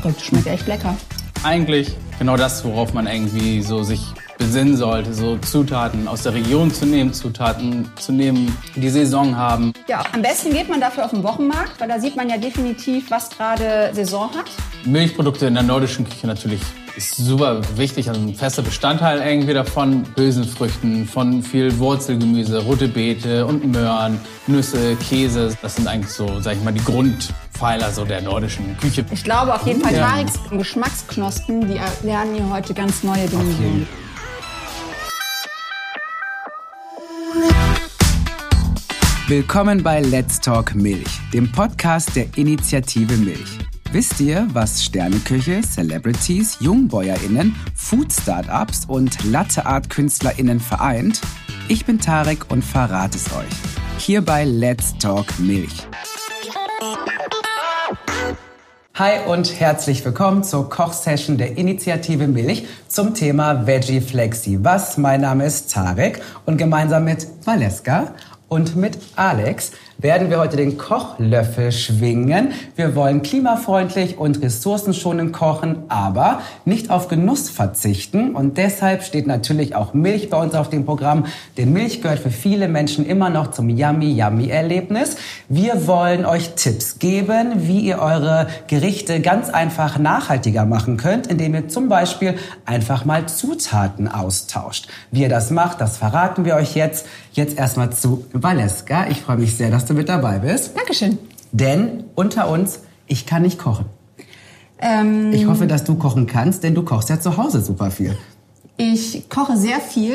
verrückt. Schmeckt echt lecker. Eigentlich genau das, worauf man irgendwie so sich besinnen sollte, so Zutaten aus der Region zu nehmen, Zutaten zu nehmen, die Saison haben. Ja, am besten geht man dafür auf den Wochenmarkt, weil da sieht man ja definitiv, was gerade Saison hat. Milchprodukte in der nordischen Küche natürlich ist super wichtig, also ein fester Bestandteil irgendwie davon. Hülsenfrüchten, von viel Wurzelgemüse, rote Beete und Möhren, Nüsse, Käse. Das sind eigentlich so, sag ich mal, die Grundpfeiler so der nordischen Küche. Ich glaube auf jeden Fall, Ja. Tariks Geschmacksknospen, die lernen hier heute ganz neue Dinge kennen. Willkommen bei Let's Talk Milch, dem Podcast der Initiative Milch. Wisst ihr, was Sterneküche, Celebrities, JungbäuerInnen, Food-Startups und Latte-Art-KünstlerInnen vereint? Ich bin Tarek und verrate es euch. Hier bei Let's Talk Milch. Hi und herzlich willkommen zur Kochsession der Initiative Milch zum Thema Veggie Flexi. Was? Mein Name ist Tarek und gemeinsam mit Valeska und mit Alex werden wir heute den Kochlöffel schwingen. Wir wollen klimafreundlich und ressourcenschonend kochen, aber nicht auf Genuss verzichten. Und deshalb steht natürlich auch Milch bei uns auf dem Programm. Denn Milch gehört für viele Menschen immer noch zum Yummy Yummy Erlebnis. Wir wollen euch Tipps geben, wie ihr eure Gerichte ganz einfach nachhaltiger machen könnt, indem ihr zum Beispiel einfach mal Zutaten austauscht. Wie ihr das macht, das verraten wir euch jetzt. Jetzt erstmal zu Valeska. Ich freue mich sehr, dass du mit dabei bist. Dankeschön. Denn unter uns, ich kann nicht kochen. Ähm, Ich hoffe, dass du kochen kannst, denn du kochst ja zu Hause super viel. ich koche sehr viel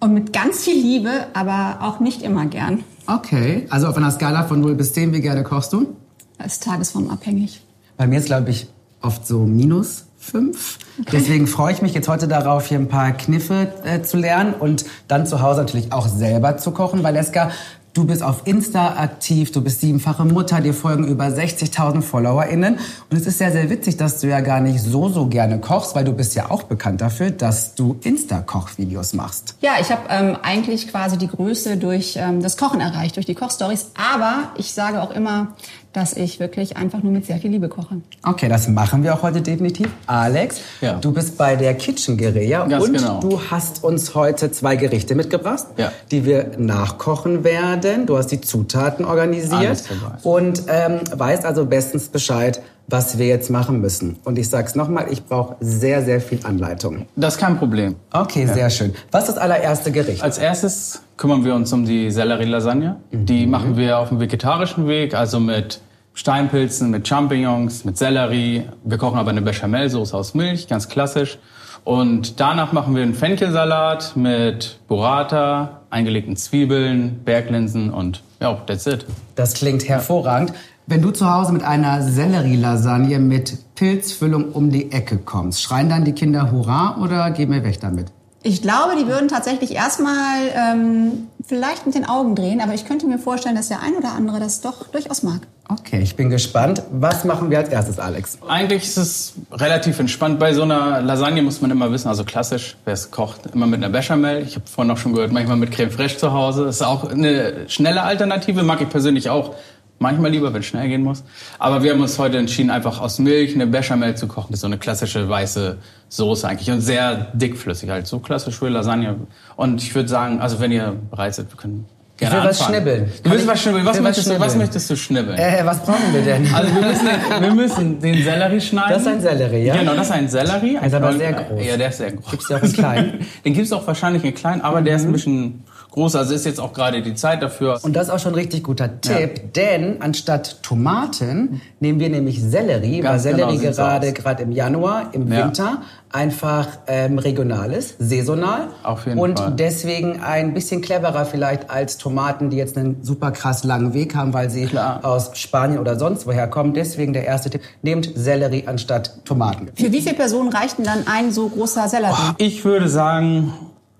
und mit ganz viel Liebe, aber auch nicht immer gern. Okay, also auf einer Skala von 0 bis 10, wie gerne kochst du? Das ist tagesformabhängig. Bei mir ist, glaube ich, oft so minus 5. Deswegen freue ich mich jetzt heute darauf, hier ein paar Kniffe äh, zu lernen und dann zu Hause natürlich auch selber zu kochen. Valeska, du bist auf Insta aktiv, du bist siebenfache Mutter, dir folgen über 60.000 FollowerInnen. Und es ist sehr, sehr witzig, dass du ja gar nicht so, so gerne kochst, weil du bist ja auch bekannt dafür, dass du Insta-Kochvideos machst. Ja, ich habe ähm, eigentlich quasi die Größe durch ähm, das Kochen erreicht, durch die Kochstories. Aber ich sage auch immer, dass ich wirklich einfach nur mit sehr viel Liebe koche. Okay, das machen wir auch heute definitiv. Alex, Ja. du bist bei der Kitchen Guerilla Ganz und genau. du hast uns heute zwei Gerichte mitgebracht, Ja. die wir nachkochen werden. Du hast die Zutaten organisiert und ähm, weißt also bestens Bescheid, was wir jetzt machen müssen. Und ich sag's nochmal, ich brauche sehr, sehr viel Anleitung. Das ist kein Problem. Okay, sehr schön. Was ist das allererste Gericht? Als erstes kümmern wir uns um die Sellerie-Lasagne. Die machen wir auf dem vegetarischen Weg, also mit Steinpilzen, mit Champignons, mit Sellerie. Wir kochen aber eine Bechamelsoße aus Milch, ganz klassisch. Und danach machen wir einen Fenchelsalat mit Burrata, eingelegten Zwiebeln, Berglinsen und ja, that's it. Das klingt hervorragend. Wenn du zu Hause mit einer Sellerie-Lasagne mit Pilzfüllung um die Ecke kommst, schreien dann die Kinder Hurra oder gehen wir weg damit? Ich glaube, die würden tatsächlich erstmal ähm, vielleicht mit den Augen drehen, aber ich könnte mir vorstellen, dass der ein oder andere das doch durchaus mag. Okay, ich bin gespannt. Was machen wir als erstes, Alex? Eigentlich ist es relativ entspannt. Bei so einer Lasagne muss man immer wissen, also klassisch, wer es kocht, immer mit einer Bechamel. Ich habe vorhin auch schon gehört, manchmal mit Creme Fraiche zu Hause. Das ist auch eine schnelle Alternative, mag ich persönlich auch. Manchmal lieber, wenn es schnell gehen muss. Aber wir haben uns heute entschieden, einfach aus Milch eine Bechamel zu kochen. Das ist so eine klassische weiße Soße eigentlich und sehr dickflüssig halt. So klassisch für Lasagne. Und ich würde sagen, also wenn ihr bereit seid, wir können gerne will was anfangen. schnibbeln. Du willst was schnibbeln? Was, will was möchtest, du, was schnibbeln. möchtest du schnibbeln? Äh, was brauchen wir denn? Also wir müssen, wir müssen den Sellerie schneiden. Das ist ein Sellerie, ja? Genau, das ist ein Sellerie. ist aber Ein- sehr groß. Ja, der ist sehr groß. Gibt's den auch in klein? Den gibt's auch wahrscheinlich in klein, aber der ist ein bisschen groß. Also ist jetzt auch gerade die Zeit dafür. Und das ist auch schon ein richtig guter Tipp, denn anstatt Tomaten nehmen wir nämlich Sellerie, weil Ganz genau Sellerie sieht's gerade gerade im Januar, im Ja. Winter einfach ähm, regional ist, saisonal. Auf jeden und Fall. deswegen ein bisschen cleverer vielleicht als Tomaten, die jetzt einen super krass langen Weg haben, weil sie Klar. aus Spanien oder sonst woher kommen. Deswegen der erste Tipp, nehmt Sellerie anstatt Tomaten. Für wie viele Personen reicht denn dann ein so großer Sellerie? Ich würde sagen,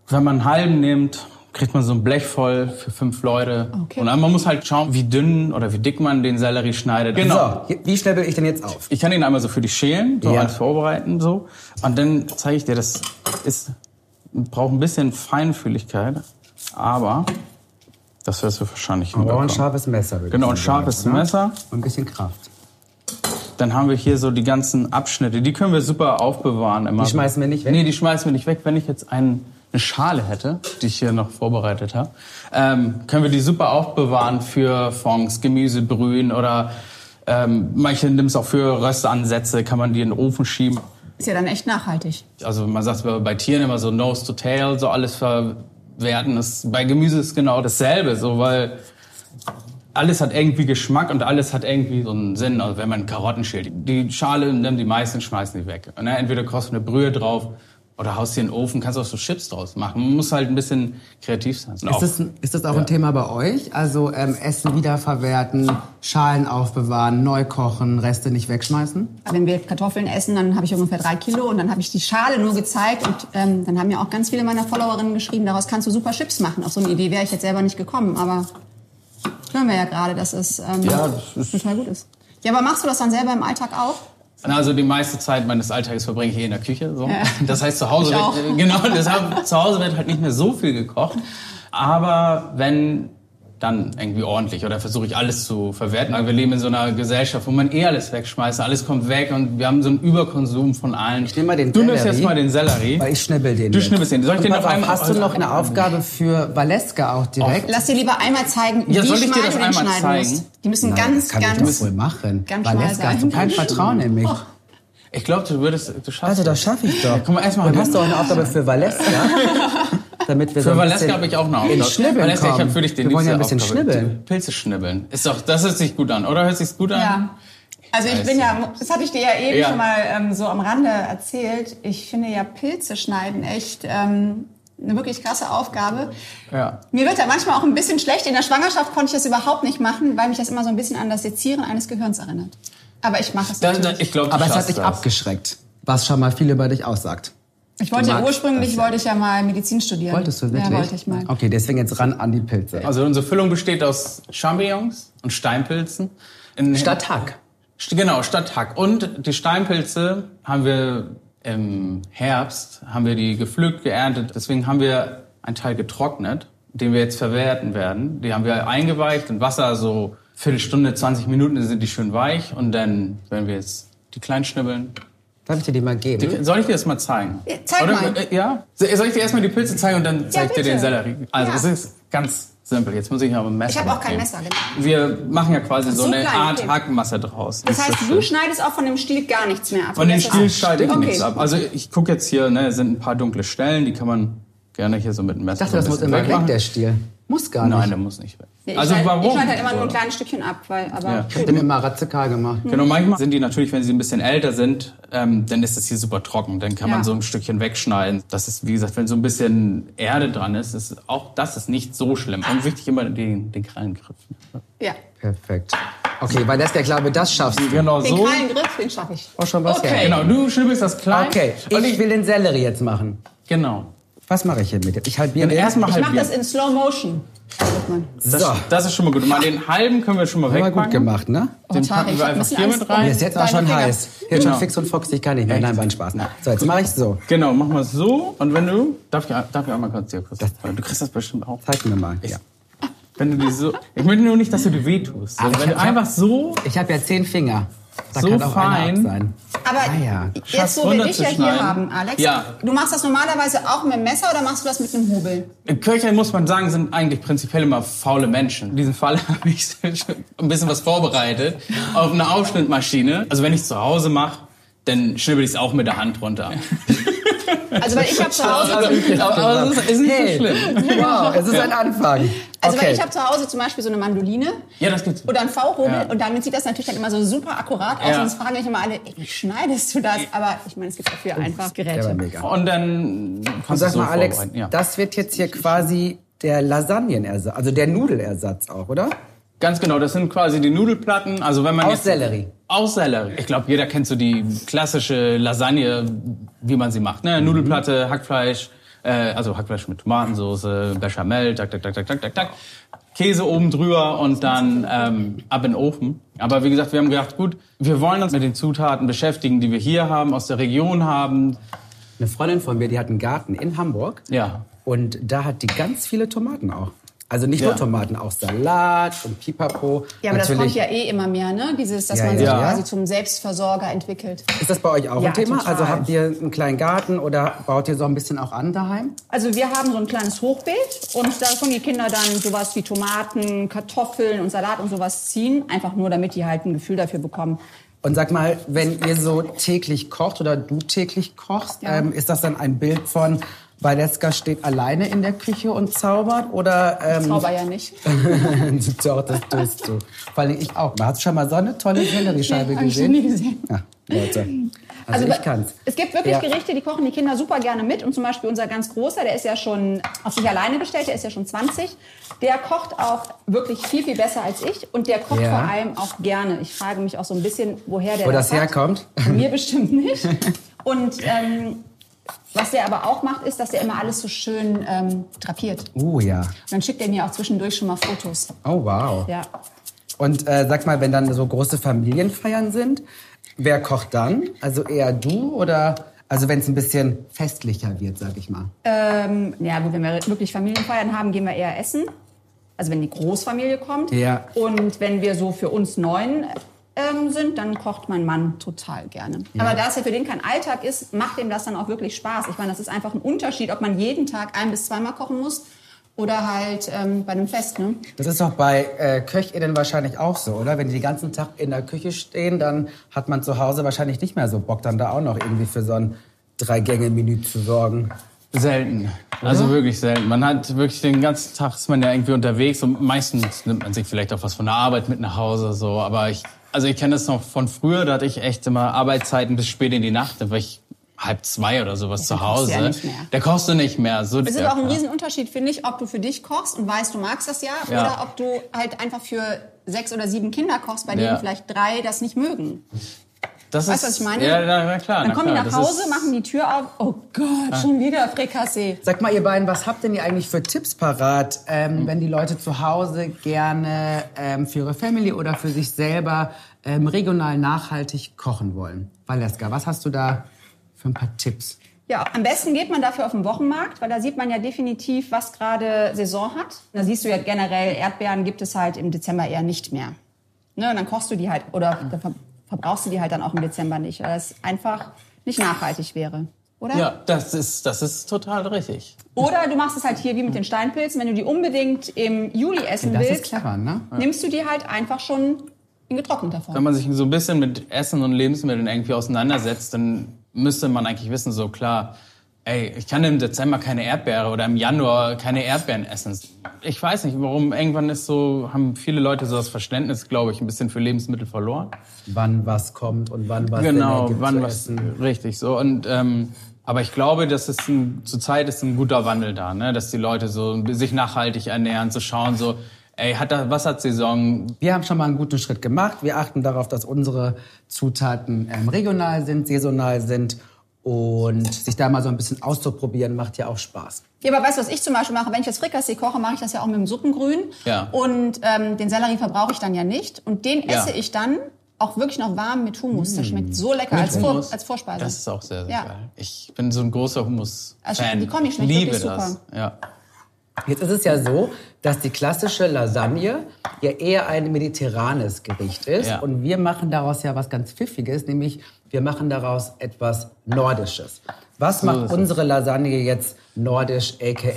wenn man einen halben nimmt, kriegt man so ein Blech voll für fünf Leute. Okay. Und dann man muss halt schauen, wie dünn oder wie dick man den Sellerie schneidet. Genau. So, wie schnell will ich denn jetzt auf? Ich kann ihn einmal so für dich schälen, so Ja. als vorbereiten so. Und dann zeige ich dir, das ist braucht ein bisschen Feinfühligkeit, aber das wirst du wahrscheinlich Wir brauchen ein scharfes Messer. Genau, ein sagen, scharfes ne? Messer. Und ein bisschen Kraft. Dann haben wir hier so die ganzen Abschnitte. Die können wir super aufbewahren. Immer. Die schmeißen wir nicht weg? Nee, die schmeißen wir nicht weg. Wenn ich jetzt einen, eine Schale hätte, die ich hier noch vorbereitet habe, ähm, können wir die super aufbewahren für Fonds, Gemüsebrühen oder ähm, manche nimmt es auch für Röstansätze, kann man die in den Ofen schieben. Ist ja dann echt nachhaltig. Also man sagt bei Tieren immer so Nose to Tail, so alles verwerten. Das, bei Gemüse ist genau dasselbe, so weil alles hat irgendwie Geschmack und alles hat irgendwie so einen Sinn. Also wenn man Karotten schält, die Schale nimmt die meisten, schmeißen die weg. Und, ne, entweder kostet eine Brühe drauf oder haust dir in den Ofen, kannst auch so Chips draus machen. Man muss halt ein bisschen kreativ sein. Ist das, ist das auch ja. ein Thema bei euch? Also ähm, Essen wiederverwerten, Schalen aufbewahren, neu kochen, Reste nicht wegschmeißen? Wenn wir Kartoffeln essen, dann habe ich ungefähr drei Kilo und dann habe ich die Schale nur gezeigt und ähm, dann haben ja auch ganz viele meiner Followerinnen geschrieben, daraus kannst du super Chips machen. Auf so eine Idee wäre ich jetzt selber nicht gekommen, aber hören wir ja gerade, dass es ähm, ja, das ist total gut ist. Ja, aber machst du das dann selber im Alltag auch? Also die meiste Zeit meines Alltags verbringe ich hier in der Küche. So. Ja. Das heißt, zu Hause wird, genau, deshalb, zu Hause wird halt nicht mehr so viel gekocht. Aber wenn dann irgendwie ordentlich oder versuche ich alles zu verwerten. Wir leben in so einer Gesellschaft, wo man eh alles wegschmeißt, alles kommt weg und wir haben so einen Überkonsum von allen. Ich nehme mal den Du nimmst jetzt mal den Sellerie. Weil ich schnibbel den. Du schnibbelst den. Soll ich den noch einmal? Hast du noch eine Aufgabe für Valeska auch direkt? Lass dir lieber einmal zeigen, ja, wie soll ich dir das einmal zeigen? Musst. Die müssen Nein, ganz, kann ganz. Ich das wohl machen. Ganz Valeska, hast du kein Vertrauen in mich? Oh. Ich glaube, du würdest, du schaffst Also, das schaffe ich doch. Ja, komm mal erstmal. Dann hast du auch eine Aufgabe für Valeska. damit wir für so Valeska habe ich auch eine Aufgabe. Schnibbeln Valeska, ich habe für dich den Wir wollen ja ein bisschen Aufgabe. schnibbeln. Pilze schnibbeln. Ist doch, das hört sich gut an, oder? Hört sich gut an? Ja. Also ich bin ja, das hatte ich dir ja eben ja. schon mal ähm, so am Rande erzählt. Ich finde ja Pilze schneiden echt ähm, eine wirklich krasse Aufgabe. Ja. Mir wird da manchmal auch ein bisschen schlecht. In der Schwangerschaft konnte ich das überhaupt nicht machen, weil mich das immer so ein bisschen an das Sezieren eines Gehirns erinnert. Aber ich mache es da, da, ich glaub, Aber es hat dich das. abgeschreckt, was schon mal viel über dich aussagt. Ich wollte ja ursprünglich wollte ich ja mal Medizin studieren. Wolltest du wirklich? Ja, wollte ich mal. Okay, deswegen jetzt ran an die Pilze. Also unsere Füllung besteht aus Champignons und Steinpilzen. In, statt Hack. Genau, statt Hack. Und die Steinpilze haben wir im Herbst, haben wir die gepflückt, geerntet. Deswegen haben wir einen Teil getrocknet, den wir jetzt verwerten werden. Die haben wir eingeweicht in Wasser, so Viertelstunde, 20 Minuten sind die schön weich. Und dann werden wir jetzt die klein schnibbeln Darf ich dir die mal geben? Die, soll ich dir das mal zeigen? Ja, zeig Oder, mal. Äh, ja? Soll ich dir erstmal die Pilze zeigen und dann zeige ich dir den Sellerie? Also es ist ganz simpel. Jetzt muss ich aber ein Messer Ich habe auch kein Messer, genau. Wir machen ja quasi so, So eine Art okay. Hackmasse draus. Das heißt, so du schneidest auch von dem Stiel gar nichts mehr ab. Von ist- Stiel schneide ich Okay. nichts ab. Also ich gucke jetzt hier, ne, es sind ein paar dunkle Stellen, die kann man gerne hier so mit dem Messer Ich dachte, das so ein muss immer weg, der Stiel. Muss gar nicht. Nein, der muss nicht weg. Ich also schneide, warum? Ich schneide halt immer nur ein kleines Stückchen ab, weil, aber Ja. Ich hab den immer radikal gemacht. Genau, manchmal sind die natürlich, wenn sie ein bisschen älter sind, ähm, dann ist das hier super trocken. Dann kann man Ja. so ein Stückchen wegschneiden. Das ist, wie gesagt, wenn so ein bisschen Erde dran ist, ist auch das ist nicht so schlimm. Und wichtig immer den, den Krallengriff. ja. Perfekt. Okay, weil das der Glaube, das schaffst du. Genau Den so. kleinen Griff, den schaffe ich. Auch schon was Okay. her. Genau, du schnibbelst das klein. Okay, Und ich will den Sellerie jetzt machen. Genau. Was mache ich hier mit dem? Ich halbiere erstmal Ich mache halbieren. das in Slow Motion. Das, So. das ist schon mal gut. Mal den halben können wir schon mal Haben wir wegpacken. gut gemacht, ne? Den Oh, packen ich wir ein einfach bisschen hier Angst mit rein. Mir ist jetzt auch schon Finger. heiß. Jetzt Genau. schon fix und foxig kann ich nicht. Nein, war ein Spaß. So, jetzt mache ich so. Genau, machen wir es so. Und wenn du, darf ich, darf ich einmal kurz dir kurz, du kriegst das bestimmt auch. Zeig mir mal. Ja. Wenn du die so, ich möchte nur nicht, dass du dir wehtust. Aber Also, ich wenn du einfach so, Ich habe ja zehn Finger. Da So kann auch einer fein. Aber Ah, ja. jetzt, wo wir dich ja hier haben, Alex, Ja. du machst das normalerweise auch mit dem Messer oder machst du das mit einem Hobel? Köche, muss man sagen, sind eigentlich prinzipiell immer faule Menschen. In diesem Fall habe ich ein bisschen was vorbereitet auf eine Aufschnittmaschine. Also wenn ich es zu Hause mache, dann schnibbel ich es auch mit der Hand runter. Also weil ich habe zu Hause, aber, aber das ist, ist nicht Hey. so schlimm. Wow, es ist ein Anfang. also weil Okay. ich habe zu Hause zum Beispiel so eine Mandoline Ja, das gibt's. oder ein V-Hobel Ja. und damit sieht das natürlich dann immer so super akkurat aus Ja. und das fragen mich immer alle, ey, wie schneidest du das? Aber ich meine, es gibt dafür einfach Geräte. mega. Und dann kannst du sag so mal, Alex. Ja. das wird jetzt hier quasi der Lasagnenersatz, also der Nudelersatz auch, oder? Ganz genau, das sind quasi die Nudelplatten. Also wenn man Aus jetzt, Sellerie. Sellerie. Ich glaube, jeder kennt so die klassische Lasagne, wie man sie macht. Ne? Nudelplatte, Hackfleisch, äh, also Hackfleisch mit Tomatensauce, Bechamel, tak, tak, tak, tak, tak, tak, tak. Käse oben drüber und dann ähm, ab in den Ofen. Aber wie gesagt, wir haben gedacht, gut, wir wollen uns mit den Zutaten beschäftigen, die wir hier haben, aus der Region haben. Eine Freundin von mir, die hat einen Garten in Hamburg Ja. und da hat die ganz viele Tomaten auch. Also nicht Ja. nur Tomaten, auch Salat und Pipapo. Ja, aber das Natürlich. kommt ja eh immer mehr, ne? Dieses, dass Ja, man sich ja. quasi zum Selbstversorger entwickelt. Ist das bei euch auch Ja, ein Thema? total. Also habt ihr einen kleinen Garten oder baut ihr so ein bisschen auch an daheim? Also wir haben so ein kleines Hochbeet und da können die Kinder dann sowas wie Tomaten, Kartoffeln und Salat und sowas ziehen, einfach nur damit die halt ein Gefühl dafür bekommen. Und sag mal, wenn ihr so täglich kocht oder du täglich kochst, Ja. ähm, ist das dann ein Bild von Valeska steht alleine in der Küche und zaubert oder ähm, Zauber ja nicht. Doch, das tust du. Vor allem ich auch. Hast du schon mal so eine tolle Selleriescheibe ich gesehen? noch nie gesehen. Ja, Leute. Also, ich kann's. Es gibt wirklich Ja. Gerichte, die kochen die Kinder super gerne mit. Und zum Beispiel unser ganz Großer, der ist ja schon auf sich alleine gestellt, der ist ja schon 20. Der kocht auch wirklich viel, viel besser als ich. Und der kocht Ja. vor allem auch gerne. Ich frage mich auch so ein bisschen, woher der Wo das hat. herkommt? Von mir bestimmt nicht. Und ähm, was der aber auch macht, ist, dass der immer alles so schön ähm, drapiert. Uh, ja. Und dann schickt er mir auch zwischendurch schon mal Fotos. Oh, wow. Ja. Und äh, sag mal, wenn dann so große Familienfeiern sind, wer kocht dann? Also eher du oder... Also wenn es ein bisschen festlicher wird, sag ich mal. Ähm, ja, gut, wenn wir wirklich Familienfeiern haben, gehen wir eher essen. Also wenn die Großfamilie kommt. Ja. Und wenn wir so für uns neun ähm, sind, dann kocht mein Mann total gerne. Aber da es ja für den kein Alltag ist, macht ihm das dann auch wirklich Spaß. Ich meine, das ist einfach ein Unterschied, ob man jeden Tag ein bis zweimal kochen muss oder halt ähm, bei einem Fest. Ne? Das ist doch bei äh, KöchInnen wahrscheinlich auch so, oder? Wenn die den ganzen Tag in der Küche stehen, dann hat man zu Hause wahrscheinlich nicht mehr so Bock, dann da auch noch irgendwie für so ein Drei-Gänge-Menü zu sorgen. Selten. Also wirklich selten. Man hat wirklich den ganzen Tag ist man ja irgendwie unterwegs und meistens nimmt man sich vielleicht auch was von der Arbeit mit nach Hause so. Aber ich, also ich kenne das noch von früher. Da hatte ich echt immer Arbeitszeiten bis spät in die Nacht. Da war ich halb zwei oder sowas zu Hause. du ja nicht mehr. Da kochst du nicht mehr. So, Es ist auch ein. Riesenunterschied, finde ich, ob du für dich kochst und weißt, du magst das ja, Ja. oder ob du halt einfach für sechs oder sieben Kinder kochst, bei denen Ja. vielleicht drei das nicht mögen. Das Weißt du, was ich meine? Ja, na, na klar. Dann na kommen die klar. nach Hause, machen die Tür auf. Oh Gott, schon wieder Frikassee. Sag mal, ihr beiden, was habt denn ihr eigentlich für Tipps parat, ähm, wenn die Leute zu Hause gerne ähm, für ihre Family oder für sich selber ähm, regional nachhaltig kochen wollen? Valeska, was hast du da für ein paar Tipps? Ja, am besten geht man dafür auf den Wochenmarkt, weil da sieht man ja definitiv, was gerade Saison hat. Da siehst du ja generell, Erdbeeren gibt es halt im Dezember eher nicht mehr. Ne, und dann kochst du die halt, oder ver verbrauchst du die halt dann auch im Dezember nicht, weil das einfach nicht nachhaltig wäre. Oder? Ja, das ist, das ist total richtig. Oder du machst es halt hier wie mit den Steinpilzen, wenn du die unbedingt im Juli essen Das ist willst, clever, ne? nimmst du die halt einfach schon in getrockneter Form. Wenn man sich so ein bisschen mit Essen und Lebensmitteln irgendwie auseinandersetzt, dann müsste man eigentlich wissen, so klar, ey, ich kann im Dezember keine Erdbeere oder im Januar keine Erdbeeren essen. Ich weiß nicht, warum irgendwann ist so, haben viele Leute so das Verständnis, glaube ich, ein bisschen für Lebensmittel verloren. Wann was kommt und wann was Genau, wann was, essen. richtig so. Und, ähm, aber ich glaube, dass es ein, zurzeit ist ein guter Wandel da, ne? dass die Leute so sich nachhaltig ernähren, zu schauen, so, ey, hat da, was hat Saison? Wir haben schon mal einen guten Schritt gemacht. Wir achten darauf, dass unsere Zutaten ähm, regional sind, saisonal sind. Und sich da mal so ein bisschen auszuprobieren, macht ja auch Spaß. Ja, aber weißt du, was ich zum Beispiel mache? Wenn ich jetzt Frikassee koche, mache ich das ja auch mit dem Suppengrün. Ja. Und ähm, den Sellerie verbrauche ich dann ja nicht. Und den Ja. esse ich dann auch wirklich noch warm mit Hummus. Das schmeckt so lecker Mit als, Vor, als Vorspeise. Das ist auch sehr, sehr Ja. geil. Ich bin so ein großer Hummus-Fan. Also die Kombi ich schmeckt liebe wirklich das. super. Ja. Jetzt ist es ja so, dass die klassische Lasagne ja eher ein mediterranes Gericht ist. Ja. Und wir machen daraus ja was ganz Pfiffiges, nämlich wir machen daraus etwas Nordisches. Was macht unsere Lasagne jetzt nordisch, aka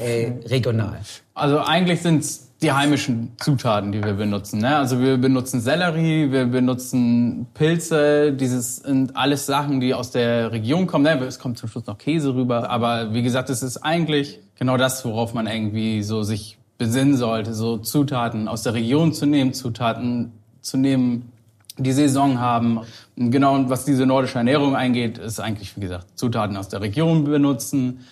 regional? Also eigentlich sind es die heimischen Zutaten, die wir benutzen. Ne? Also wir benutzen Sellerie, wir benutzen Pilze, dieses sind alles Sachen, die aus der Region kommen. Ne? Es kommt zum Schluss noch Käse rüber, aber wie gesagt, es ist eigentlich genau das, worauf man irgendwie so sich besinnen sollte, so Zutaten aus der Region zu nehmen, Zutaten zu nehmen, die Saison haben. Genau, und was diese nordische Ernährung eingeht, ist eigentlich, wie gesagt, Zutaten aus der Region benutzen,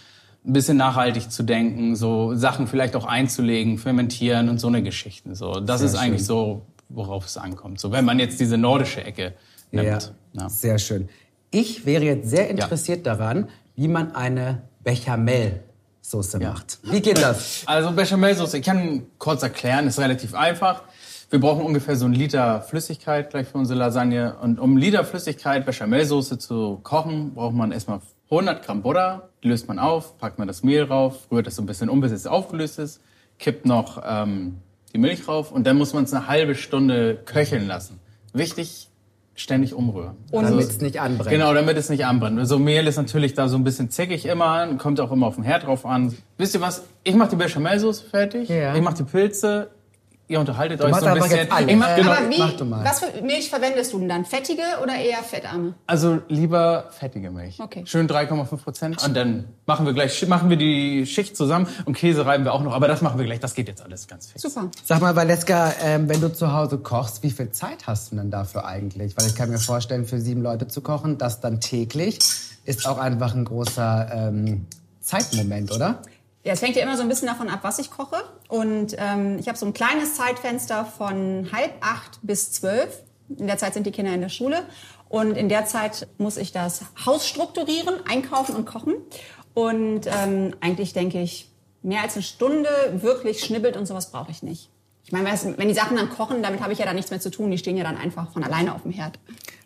ein bisschen nachhaltig zu denken, so Sachen vielleicht auch einzulegen, fermentieren und so eine Geschichten. So, das Sehr ist eigentlich schön. so, worauf es ankommt. So, wenn man jetzt diese nordische Ecke nimmt. Ja. Sehr schön. Ich wäre jetzt sehr interessiert daran, wie man eine Bechamel-Soße macht. Wie geht das? Also Bechamelsoße, ich kann kurz erklären, ist relativ einfach. Wir brauchen ungefähr so einen Liter Flüssigkeit gleich für unsere Lasagne. Und um einen Liter Flüssigkeit Bechamelsoße zu kochen, braucht man erstmal 100 Gramm Butter. Die löst man auf, packt man das Mehl rauf, rührt das so ein bisschen um, bis es aufgelöst ist. kippt noch ähm, die Milch rauf und dann muss man es eine halbe Stunde köcheln lassen. Wichtig, ständig umrühren. Und damit es nicht anbrennt. Genau, damit es nicht anbrennt. So Mehl ist natürlich da so ein bisschen zickig immer, kommt auch immer auf den Herd drauf an. Wisst ihr was? Ich mache die Bechamelsoße fertig. Ja. Ich mache die Pilze. Ihr unterhaltet Du euch so ein bisschen. Ich mach, genau, Aber wie, mach du mal. was für Milch verwendest du denn dann? Fettige oder eher fettarme? Also lieber fettige Milch. Okay. Schön 3,5 Prozent. Und dann machen wir gleich machen wir die Schicht zusammen und Käse reiben wir auch noch. Aber das machen wir gleich. Das geht jetzt alles ganz fix. Super. Sag mal, Valeska, ähm, wenn du zu Hause kochst, wie viel Zeit hast du denn dafür eigentlich? Weil ich kann mir vorstellen, für sieben Leute zu kochen, das dann täglich, ist auch einfach ein großer ähm, Zeitmoment, oder? Ja, es hängt ja immer so ein bisschen davon ab, was ich koche. Und ähm, ich habe so ein kleines Zeitfenster von halb acht bis zwölf. In der Zeit sind die Kinder in der Schule. Und in der Zeit muss ich das Haus strukturieren, einkaufen und kochen. Und ähm, eigentlich denke ich, mehr als eine Stunde wirklich schnibbelt und sowas brauche ich nicht. Ich meine, wenn die Sachen dann kochen, damit habe ich ja dann nichts mehr zu tun. Die stehen ja dann einfach von alleine auf dem Herd.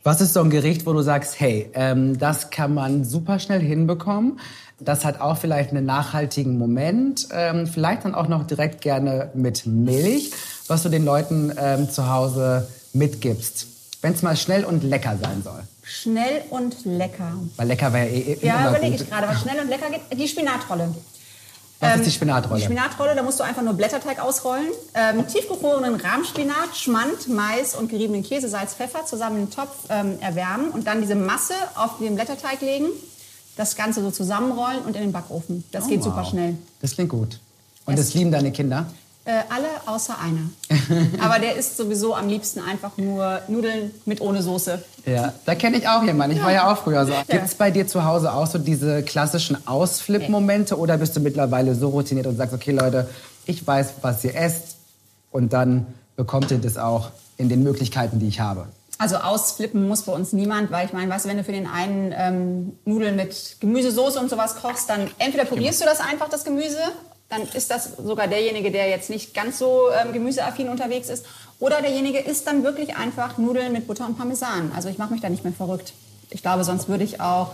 Was ist so ein Gericht, wo du sagst, hey, ähm, das kann man super schnell hinbekommen. Das hat auch vielleicht einen nachhaltigen Moment. Ähm, vielleicht dann auch noch direkt gerne mit Milch, was du den Leuten ähm, zu Hause mitgibst. Wenn es mal schnell und lecker sein soll. Schnell und lecker. Weil lecker wäre ja eh Ja, überlege ich gerade, was schnell und lecker geht. Die Spinatrolle. Was Ähm, ist die Spinatrolle? Die Spinatrolle, da musst du einfach nur Blätterteig ausrollen, ähm, tiefgefrorenen Rahmspinat, Schmand, Mais und geriebenen Käse, Salz, Pfeffer zusammen in den Topf ähm, erwärmen und dann diese Masse auf den Blätterteig legen, das Ganze so zusammenrollen und in den Backofen. Das geht Oh, super wow. schnell. Das klingt gut. Und Das- das lieben deine Kinder? Äh, alle außer einer. Aber der isst sowieso am liebsten einfach nur Nudeln mit ohne Soße. Ja, da kenne ich auch jemanden. Ich war ja auch früher so. Gibt's bei dir zu Hause auch so diese klassischen Ausflip-Momente oder bist du mittlerweile so routiniert und sagst, okay Leute, ich weiß, was ihr esst und dann bekommt ihr das auch in den Möglichkeiten, die ich habe? Also ausflippen muss bei uns niemand, weil ich meine, weißt du, wenn du für den einen ähm, Nudeln mit Gemüsesoße und sowas kochst, dann entweder probierst du das einfach, das Gemüse, dann ist das sogar derjenige, der jetzt nicht ganz so ähm, gemüseaffin unterwegs ist, oder derjenige isst dann wirklich einfach Nudeln mit Butter und Parmesan. Also ich mache mich da nicht mehr verrückt. Ich glaube, sonst würde ich auch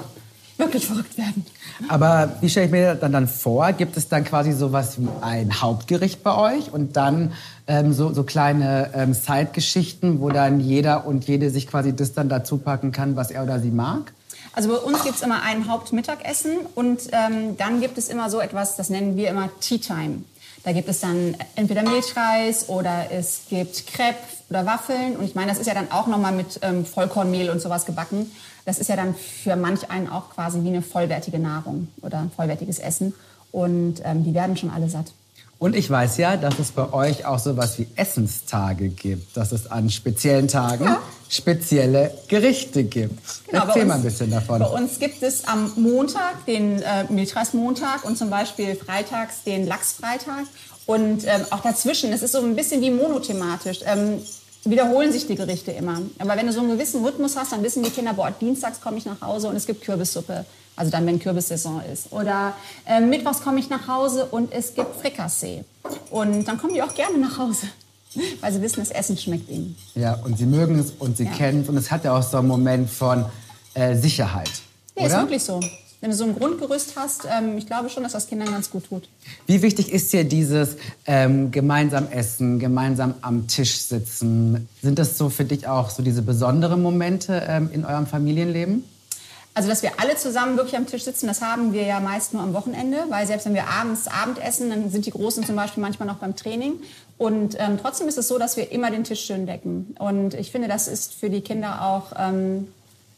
wirklich verrückt werden. Aber wie stelle ich mir dann, dann vor? Gibt es dann quasi sowas wie ein Hauptgericht bei euch und dann ähm, so, so kleine ähm, Zeitgeschichten, wo dann jeder und jede sich quasi das dann dazu packen kann, was er oder sie mag? Also bei uns gibt's immer ein Hauptmittagessen und ähm, dann gibt es immer so etwas, das nennen wir immer Tea Time. Da gibt es dann entweder Milchreis oder es gibt Crepe oder Waffeln. Und ich meine, das ist ja dann auch nochmal mit ähm, Vollkornmehl und sowas gebacken. Das ist ja dann für manch einen auch quasi wie eine vollwertige Nahrung oder ein vollwertiges Essen. Und ähm, die werden schon alle satt. Und ich weiß ja, dass es bei euch auch sowas wie Essenstage gibt, dass es an speziellen Tagen spezielle Gerichte gibt. Genau, Erzähl uns- mal ein bisschen davon. Bei uns gibt es am Montag den äh, Milchreismontag und zum Beispiel freitags den Lachsfreitag. Und ähm, auch dazwischen, es ist so ein bisschen wie monothematisch. Ähm, wiederholen sich die Gerichte immer. Aber wenn du so einen gewissen Rhythmus hast, dann wissen die Kinder, boah, dienstags komme ich nach Hause und es gibt Kürbissuppe. Also dann, wenn Kürbissaison ist. Oder äh, mittwochs komme ich nach Hause und es gibt Frikassee. Und dann kommen die auch gerne nach Hause, weil sie wissen, das Essen schmeckt ihnen. Ja, und sie mögen es und sie Ja. kennen es und es hat ja auch so einen Moment von äh, Sicherheit. Nee, ist oder? wirklich so. Wenn du so ein Grundgerüst hast, ähm, ich glaube schon, dass das Kindern ganz gut tut. Wie wichtig ist dir dieses ähm, gemeinsam essen, gemeinsam am Tisch sitzen? Sind das so für dich auch so diese besonderen Momente ähm, in eurem Familienleben? Also, dass wir alle zusammen wirklich am Tisch sitzen, das haben wir ja meist nur am Wochenende, weil selbst wenn wir abends Abend essen, dann sind die Großen zum Beispiel manchmal noch beim Training. Und ähm, trotzdem ist es so, dass wir immer den Tisch schön decken. Und ich finde, das ist für die Kinder auch ähm,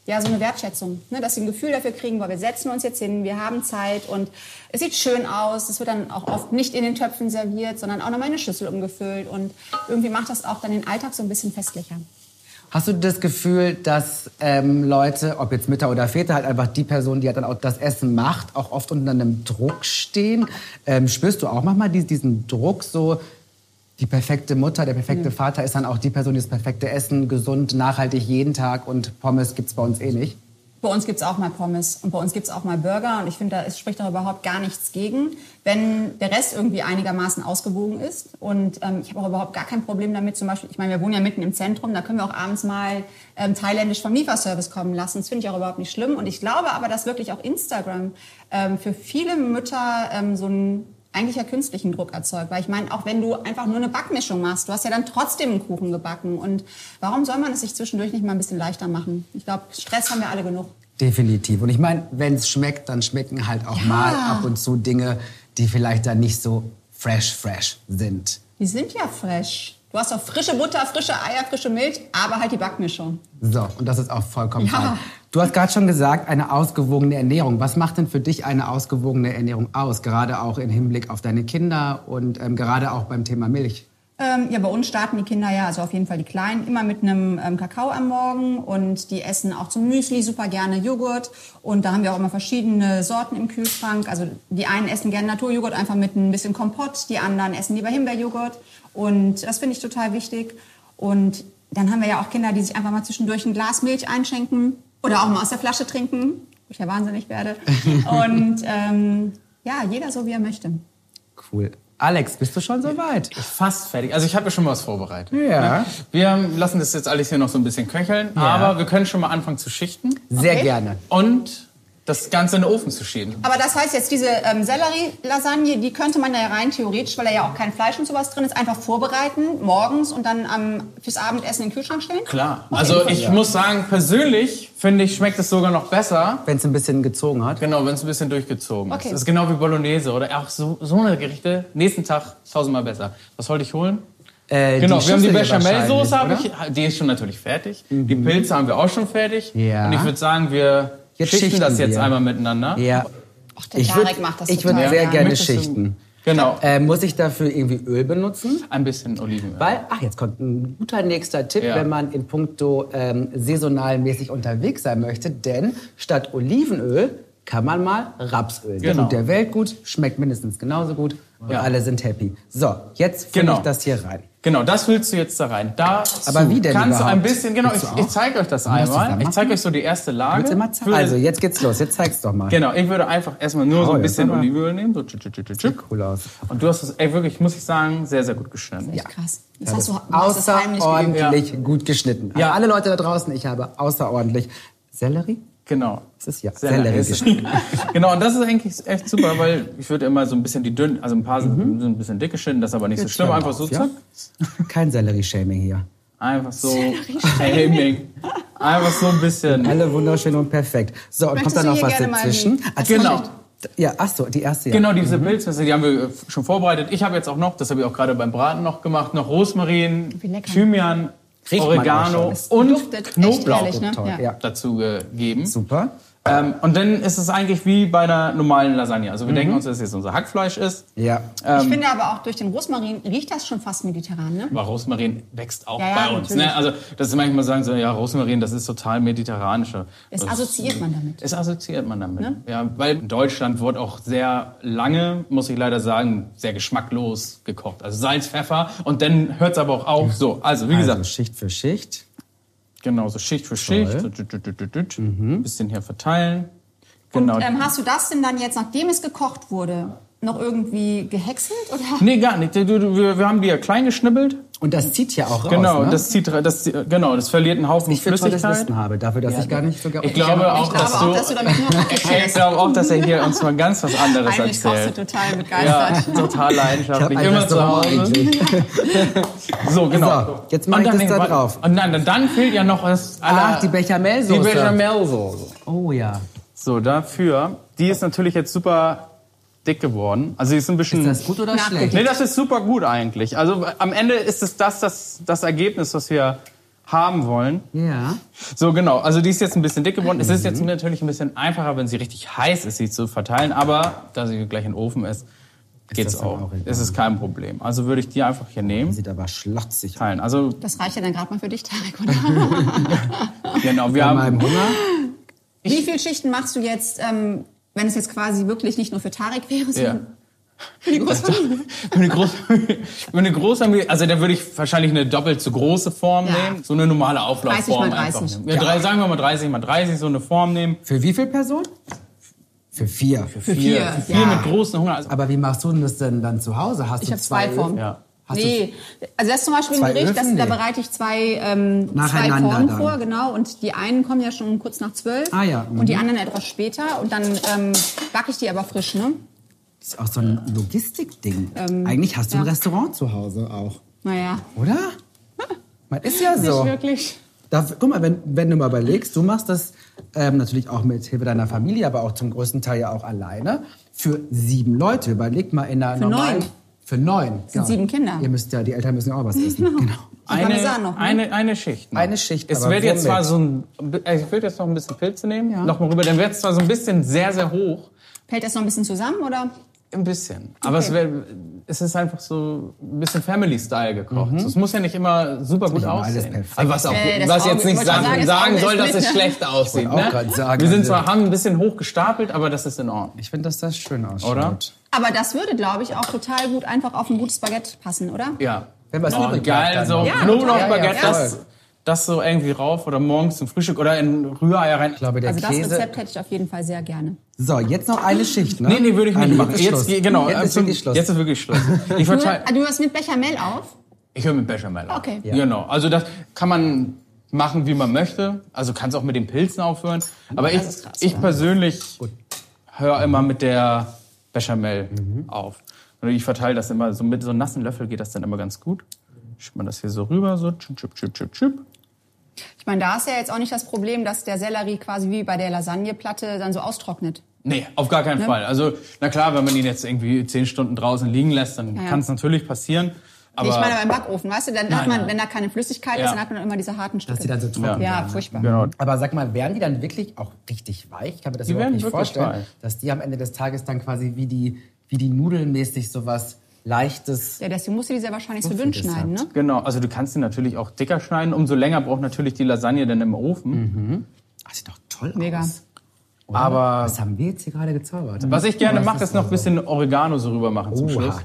ja, so eine Wertschätzung, ne? dass sie ein Gefühl dafür kriegen, weil wir setzen uns jetzt hin, wir haben Zeit und es sieht schön aus. Es wird dann auch oft nicht in den Töpfen serviert, sondern auch nochmal in eine Schüssel umgefüllt. Und irgendwie macht das auch dann den Alltag so ein bisschen festlicher. Hast du das Gefühl, dass ähm, Leute, ob jetzt Mütter oder Väter, halt einfach die Person, die halt dann auch das Essen macht, auch oft unter einem Druck stehen? Ähm, spürst du auch manchmal die- diesen Druck so, die perfekte Mutter, der perfekte Vater ist dann auch die Person, die das perfekte Essen, gesund, nachhaltig jeden Tag und Pommes gibt's bei uns eh nicht? Bei uns gibt's auch mal Pommes und bei uns gibt's auch mal Burger und ich finde, da ist, spricht da überhaupt gar nichts gegen, wenn der Rest irgendwie einigermaßen ausgewogen ist. Und ähm, ich habe auch überhaupt gar kein Problem damit, zum Beispiel, ich meine, wir wohnen ja mitten im Zentrum, da können wir auch abends mal ähm, thailändisch vom Lieferservice kommen lassen. Das finde ich auch überhaupt nicht schlimm. Und ich glaube aber, dass wirklich auch Instagram ähm, für viele Mütter ähm, so ein eigentlich ja künstlichen Druck erzeugt. Weil ich meine, auch wenn du einfach nur eine Backmischung machst, du hast ja dann trotzdem einen Kuchen gebacken. Und warum soll man es sich zwischendurch nicht mal ein bisschen leichter machen? Ich glaube, Stress haben wir alle genug. Definitiv. Und ich meine, wenn es schmeckt, dann schmecken halt auch Ja. mal ab und zu Dinge, die vielleicht dann nicht so fresh, fresh sind. Die sind ja fresh. Du hast auch frische Butter, frische Eier, frische Milch, aber halt die Backmischung. So, und das ist auch vollkommen Ja. fein. Du hast gerade schon gesagt, eine ausgewogene Ernährung. Was macht denn für dich eine ausgewogene Ernährung aus? Gerade auch im Hinblick auf deine Kinder und ähm, gerade auch beim Thema Milch. Ähm, ja, bei uns starten die Kinder ja, also auf jeden Fall die Kleinen, immer mit einem ähm, Kakao am Morgen und die essen auch zum Müsli super gerne Joghurt und da haben wir auch immer verschiedene Sorten im Kühlschrank. Also die einen essen gerne Naturjoghurt einfach mit ein bisschen Kompott, die anderen essen lieber Himbeerjoghurt und das finde ich total wichtig. Und dann haben wir ja auch Kinder, die sich einfach mal zwischendurch ein Glas Milch einschenken oder auch mal aus der Flasche trinken, wo ich ja wahnsinnig werde. Und ähm, ja, jeder so wie er möchte. Cool. Alex, bist du schon soweit? Fast fertig. Also ich habe ja schon was vorbereitet. Ja. Ne? Wir lassen das jetzt alles hier noch so ein bisschen köcheln, aber wir können schon mal anfangen zu schichten Sehr Okay. gerne. und das Ganze in den Ofen zu schieben. Aber das heißt jetzt, diese ähm, Sellerie-Lasagne, die könnte man ja rein theoretisch, weil da ja auch kein Fleisch und sowas drin ist, einfach vorbereiten, morgens und dann ähm, fürs Abendessen in den Kühlschrank stellen? Klar. Okay. Also ich muss sagen, persönlich finde ich, schmeckt es sogar noch besser. Wenn es ein bisschen gezogen hat. Genau, wenn es ein bisschen durchgezogen Okay. ist. Das ist genau wie Bolognese oder auch so, so eine Gerichte. Nächsten Tag tausendmal besser. Was wollte ich holen? Äh, Genau, wir haben die Bechamel-Soße, ich, die ist schon natürlich fertig. Die Pilze haben wir auch schon fertig. Ja. Und ich würde sagen, wir Jetzt schichten, schichten das jetzt wir. einmal miteinander. Ja. Ach, der Ich Tarek würde macht das ich würd total sehr gerne. gerne schichten. Genau. Äh, muss ich dafür irgendwie Öl benutzen? Ein bisschen Olivenöl. Weil, ach, jetzt kommt ein guter nächster Tipp, Ja. wenn man in puncto ähm, saisonalmäßig unterwegs sein möchte. Denn statt Olivenöl kann man mal Rapsöl. Der Genau. tut der Welt gut, schmeckt mindestens genauso gut und Ja. alle sind happy. So, jetzt fülle Genau. ich das hier rein. Genau, das willst du jetzt da rein. Da Aber wie denn Kannst du ein überhaupt? bisschen, genau, ich, du ich zeige euch das das einmal. zusammen Ich zeige euch so die erste Lage. Du Also, jetzt geht's los. Jetzt zeig's doch mal. Genau, ich würde einfach erstmal nur so Oh, ein das bisschen Olivenöl nehmen. So, tschüp, tschüp, tschüp, tschüp. Cool aus. Und du hast es, ey, wirklich, muss ich sagen, sehr, sehr gut geschnitten. Echt krass. Das du es heimlich geübt. Außerordentlich gut geschnitten. Ja. Ja. alle Leute da draußen, ich habe außerordentlich Sellerie. Genau. Das ist ja Sellerie geschnitten. genau, und das ist eigentlich echt super, weil ich würde immer so ein bisschen die dünn, also ein paar sind Mhm. so ein bisschen dick geschnitten, das ist aber nicht so Jetzt schlimm. hör Einfach auf, so, ja? zack. Kein Sellerie-Shaming hier. Einfach so. Shaming. Einfach so ein bisschen. Alle wunderschön und perfekt. So, und Möchtest kommt dann noch was dazwischen? Ah, das Genau. Ja, ach so, die erste ja. Genau, diese Pilznüsse, die haben wir äh, schon vorbereitet. Ich habe jetzt auch noch, das habe ich auch gerade beim Braten noch gemacht, noch Rosmarin. Thymian, Riecht Oregano und Knoblauch herrlich, ne? Ja. dazu gegeben. Super. Ähm, und dann ist es eigentlich wie bei einer normalen Lasagne. Also Mhm. wir denken uns, dass jetzt unser Hackfleisch ist. Ja. Ich finde aber auch durch den Rosmarin riecht das schon fast mediterran, ne? Aber Rosmarin wächst auch Ja, ja, bei uns. natürlich. Ne? Also das ist manchmal sagen so, ja, Rosmarin, das ist total mediterranischer. Das Das- assoziiert man damit. Es assoziiert man damit. Ne? Ja, weil in Deutschland wurde auch sehr lange, muss ich leider sagen, sehr geschmacklos gekocht. Also Salz, Pfeffer und dann hört es aber auch auf. So, also wie Also gesagt, Schicht für Schicht. Genau, so Schicht für Schicht. Mhm. Bisschen hier verteilen. Genau. Und ähm, hast du das denn dann jetzt, nachdem es gekocht wurde, noch irgendwie gehäckselt? Oder? nee, gar nicht. Wir, wir haben die ja klein geschnibbelt. Und das zieht ja auch raus, Genau, ne? das zieht, das, genau, das verliert einen Haufen ich Flüssigkeit. Wissen habe, dafür, dass ich gar nicht so ge- Ich glaube auch, ich glaube dass, auch, du, dass du damit ich glaube auch, dass er hier uns mal ganz was anderes Eigentlich kochst du erzählt. total Ja, begeistert. total Ich habe leidenschaftlich. ein Immer zu Hause. eigentlich. So, genau. So, jetzt mach ich Und dann das da drauf. Und nein, dann, dann fehlt ja noch das Ach, die Bechamel-Soße. Die Bechamelsoße. Oh ja. So, dafür, die ist natürlich jetzt super dick geworden. Also ist ein bisschen... Ist das gut oder schlecht? Nee, das ist super gut eigentlich. Also am Ende ist es das, das, das Ergebnis, was wir haben wollen. Ja. So, genau. Also die ist jetzt ein bisschen dick geworden. Es ist Mhm. jetzt natürlich ein bisschen einfacher, wenn sie richtig heiß ist, sie zu verteilen. Aber da sie gleich in den Ofen ist, geht's das dann auch. auch? Es ist kein Problem. Also würde ich die einfach hier nehmen. Sieht aber schlotzig aus. Teilen. Also Das reicht ja dann gerade mal für dich, Tarek, oder? genau, wir haben Hunger. Wie viele Schichten machst du jetzt, ähm, wenn es jetzt quasi wirklich nicht nur für Tarek wäre, ja. sondern für die Großfamilie? Für eine Großfamilie, für eine Großfamilie, also da würde ich wahrscheinlich eine doppelt so große Form Ja. nehmen. So eine normale 30 Auflaufform mal einfach 30. nehmen. Ja, drei, sagen wir mal 30 mal 30, so eine Form nehmen. Für wie viele Personen? Für vier. Für vier, Für vier ja. mit großen Hunger. Also, Aber wie machst du denn das denn dann zu Hause? Hast Ich du habe zwei Formen. Ja. Hast nee, also das ist zum Beispiel ein Gericht, das, Öfen? da Nee. bereite ich zwei, ähm, zwei Formen dann. vor, genau. Und die einen kommen ja schon kurz nach zwölf Ah ja, und die mhm. anderen etwas später. Und dann ähm, backe ich die aber frisch, ne? Das ist auch so ein Logistikding. Eigentlich hast du ein ja. Restaurant zu Hause auch, Naja, oder? Man ist ja so. nicht wirklich. Da, guck mal, wenn, wenn du mal überlegst, du machst das ähm, natürlich auch mit Hilfe deiner Familie, aber auch zum größten Teil ja auch alleine. Für sieben Leute. Überleg mal in einer Für normalen... neun. Für neun. sind sieben Kinder. Ihr müsst ja, die Eltern müssen ja auch was essen. Genau. Eine, noch, ne? eine, eine Schicht. noch. Eine Schicht, Es wird jetzt zwar so ein, äh, ich würde jetzt noch ein bisschen Pilze nehmen, Ja. noch mal rüber, dann wird es zwar so ein bisschen sehr, sehr hoch. Fällt das noch ein bisschen zusammen oder? Ein bisschen. Aber Okay. es, wär, es ist einfach so ein bisschen Family-Style gekocht. Es muss ja nicht immer super gut aussehen. Also was, auch, Äh, das was Auge- jetzt nicht sagen, sagen, das sagen soll, dass es schlecht aussieht. Ne? sagen, Wir sind also- zwar, haben ein bisschen hoch gestapelt, aber das ist in Ordnung. Ich finde, dass das schön ausschaut. Oder? Aber das würde, glaube ich, auch total gut einfach auf ein gutes Baguette passen, oder? Ja. Wenn was oh, übrig geil, so noch. Ja, Knoblauchbaguette, total. das, das so irgendwie rauf oder morgens zum Frühstück oder in Rührei rein. Ich glaube, der Also das Käse... Rezept hätte ich auf jeden Fall sehr gerne. So, jetzt noch eine Schicht, ne? Nee, nee, würde ich nicht Eine machen. ist Jetzt, genau, Jetzt ist zum- wirklich Schluss. Jetzt ist wirklich Schluss. Ich verteile. ah, du hörst mit Bechamel auf? Ich höre mit Bechamel auf. Okay. Ja. Genau. Also das kann man machen, wie man möchte. Also kannst auch mit den Pilzen aufhören. Aber ich, das ist krass, ich ja. persönlich höre immer mit der Bechamel Mhm. auf. Und ich verteile das immer so mit so einem nassen Löffel geht das dann immer ganz gut. Schiebt man das hier so rüber, so chip, chip, chip, chip, chip. Ich meine, da ist ja jetzt auch nicht das Problem, dass der Sellerie quasi wie bei der Lasagneplatte dann so austrocknet. Nee, auf gar keinen Ne? Fall. Also, na klar, wenn man ihn jetzt irgendwie zehn Stunden draußen liegen lässt, dann Ja, ja. kann es natürlich passieren. Aber ich meine beim Backofen, weißt du, dann hat Nein, man, nein. wenn da keine Flüssigkeit Ja. ist, dann hat man immer diese harten Stücke. Dass die dann so trocken ja, werden, ne? furchtbar. genau. Aber sag mal, werden die dann wirklich auch richtig weich? Ich kann mir das Die überhaupt nicht vorstellen, weich. dass die am Ende des Tages dann quasi wie die, wie die Nudeln mäßig sowas leichtes. Ja, deswegen musst du die sehr wahrscheinlich so dünn schneiden, ne? Genau, also du kannst ihn natürlich auch dicker schneiden. Umso länger braucht natürlich die Lasagne dann im Ofen. Das sieht doch toll Mega. aus. Oder? Aber- was haben wir jetzt hier gerade gezaubert? Was ich gerne Oh, mache, das ist noch ein bisschen Oregano so rüber machen zum Oha. Schluss.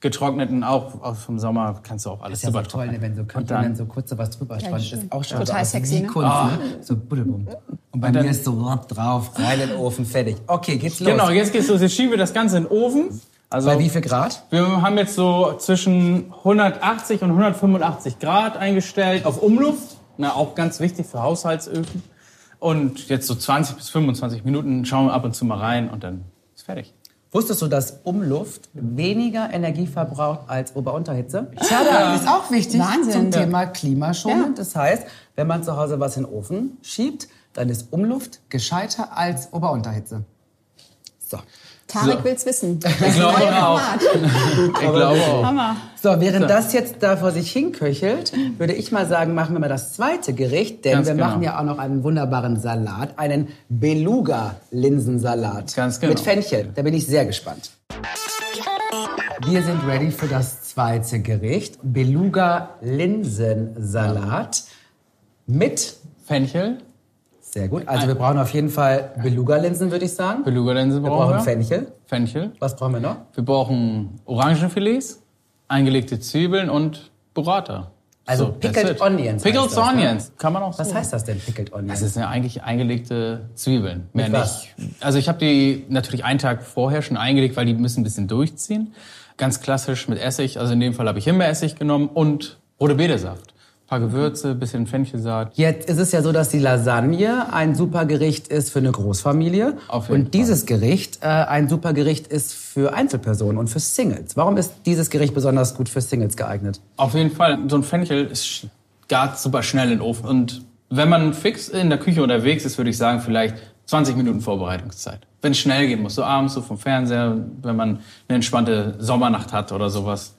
Getrockneten auch aus vom Sommer kannst du auch alles ist ja so super toll, ne, wenn so Und Köchinnen dann, so kurz was drüber streuen. Das schön. ist auch schon Total so sexy, ne? Kunst, ne? So buddebum. Und bei dann- mir ist so rapp drauf, rein in den Ofen, fertig. Okay, geht's los. genau, jetzt geht's los. Jetzt schieben wir das Ganze in den Ofen. Also Bei wie viel Grad? wir haben jetzt so zwischen 180 und 185 Grad eingestellt auf Umluft. Na, auch ganz wichtig für Haushaltsöfen. Und jetzt so 20 bis 25 Minuten schauen wir ab und zu mal rein und dann ist fertig. Wusstest du, dass Umluft weniger Energie verbraucht als Ober-Unterhitze? Ja, das ist auch wichtig Wahnsinn. zum. Thema klimaschonend. Ja. Das heißt, wenn man zu Hause was in den Ofen schiebt, dann ist Umluft gescheiter als Ober-Unterhitze. So. Tarek So. will's wissen. Ich glaube auch. Ich glaube auch. Hammer. So, während das jetzt da vor sich hinköchelt, würde ich mal sagen, machen wir mal das zweite Gericht, denn Ganz wir genau. machen ja auch noch einen wunderbaren Salat, einen Beluga-Linsensalat Ganz genau. mit Fenchel. Da bin ich sehr gespannt. Wir sind ready für das zweite Gericht, Beluga-Linsensalat mit Fenchel, sehr gut. Also wir brauchen auf jeden Fall Beluga-Linsen, würde ich sagen. Beluga-Linsen Wir brauchen brauchen wir. Fenchel. Fenchel. Was brauchen wir noch? Wir brauchen Orangenfilets, eingelegte Zwiebeln und Burrata. Also that's Pickled. Onions Pickled ne? Onions, kann man auch so. Was heißt das denn, Pickled Onion? Das sind ja eigentlich eingelegte Zwiebeln, mehr Mit was? nicht. Also ich habe die natürlich einen Tag vorher schon eingelegt, weil die müssen ein bisschen durchziehen. Ganz klassisch mit Essig, also in dem Fall habe ich Himbeeressig genommen und rote Betesaft. Ein paar Gewürze, bisschen Fenchelsaat. Jetzt ist es ja so, dass die Lasagne ein super Gericht ist für eine Großfamilie. Auf jeden und dieses Gericht äh, ein super Gericht ist für Einzelpersonen und für Singles. Warum ist dieses Gericht besonders gut für Singles geeignet? Auf jeden Fall, so ein Fenchel ist gar super schnell in den Ofen. Und wenn man fix in der Küche unterwegs ist, würde ich sagen, vielleicht 20 Minuten Vorbereitungszeit. Wenn es schnell gehen muss, so abends so vom Fernseher, wenn man eine entspannte Sommernacht hat oder sowas.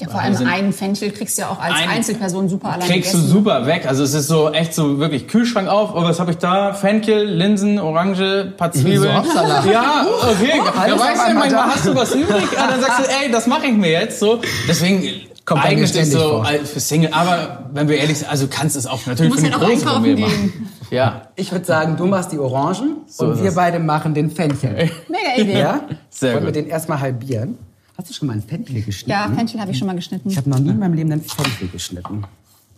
Ja, vor Wir allem einen Fenchel kriegst du ja auch als Ein- Einzelperson super alleine Kriegst du gegessen. super weg. Also es ist so echt so wirklich Kühlschrank auf. Oh, was habe ich da? Fenchel, Linsen, Orange, paar Zwiebeln. hoppsala. ja, okay. alles ja, weißt du, manchmal da. hast du was übrig. Und dann sagst du, ey, das mache ich mir jetzt so. Deswegen Kommt es ständig so vor. für Single. Aber wenn wir ehrlich sind, also kannst es auch natürlich Du für eine ja große einkaufen Familie gehen. machen. Ja, Ich würde sagen, du machst die Orangen und ist wir beide machen den Fenchel. Mega Idee. Ja? Sehr Wollen wir gut. den erstmal halbieren? Hast du schon mal einen Fenchel geschnitten? Ja, Fenchel habe ich schon mal geschnitten. Ich habe noch nie in meinem Leben einen Fenchel geschnitten.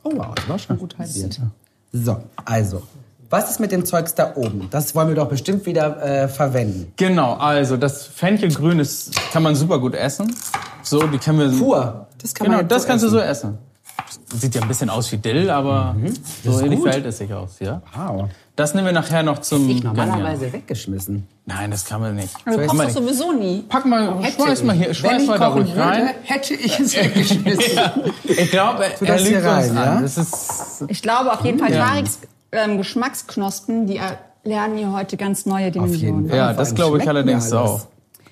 Oh wow, das war schon gut halbiert. So, also, was ist mit dem Zeugs da oben? Das wollen wir doch bestimmt wieder äh, verwenden. genau. Also das Fenchelgrün ist, kann man super gut essen. So, die können wir Pur. Das kann genau, man das so kannst essen. du so essen. Sieht ja ein bisschen aus wie Dill, aber so ist ähnlich verhält es sich aus, ja. Wow. Das nehmen wir nachher noch zum Ich Garnieren. normalerweise weggeschmissen. Nein, das kann man nicht. Du ich kochst sowieso nie. Pack mal, schmeiß mal hier, Wenn schmeiß ich mal da kochen ruhig rein. würde, hätte ich es weggeschmissen. Ich glaube, er das lügt hier rein, uns ja? an. Das ist, Ich glaube auf jeden Fall, Ja. Tariks ähm, Geschmacksknospen, die lernen hier heute ganz neue Dimensionen. Ja, das glaube ich allerdings auch.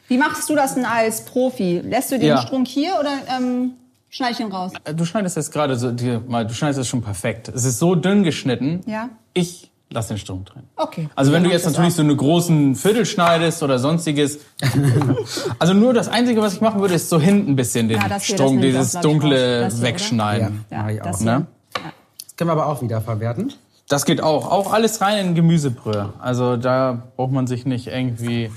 Wie machst du das denn als Profi? Lässt du den Ja. Strunk hier oder ähm, schneide ich ihn raus? Du schneidest jetzt gerade so, dir mal, du schneidest das schon perfekt. Es ist so dünn geschnitten. Ja. Ich lass den Strunk drin. Okay. Also wenn Dann du jetzt ich das natürlich auch. so eine großen Viertel schneidest oder sonstiges. also nur das Einzige, was ich machen würde, ist so hinten ein bisschen den Ja, das hier, das auch, dieses ich, dunkle. Das hier, wegschneiden. Ja. Mach ich das auch. Ne? Das können wir aber auch wieder verwerten. Das geht auch. Auch alles rein in Gemüsebrühe. Also da braucht man sich nicht irgendwie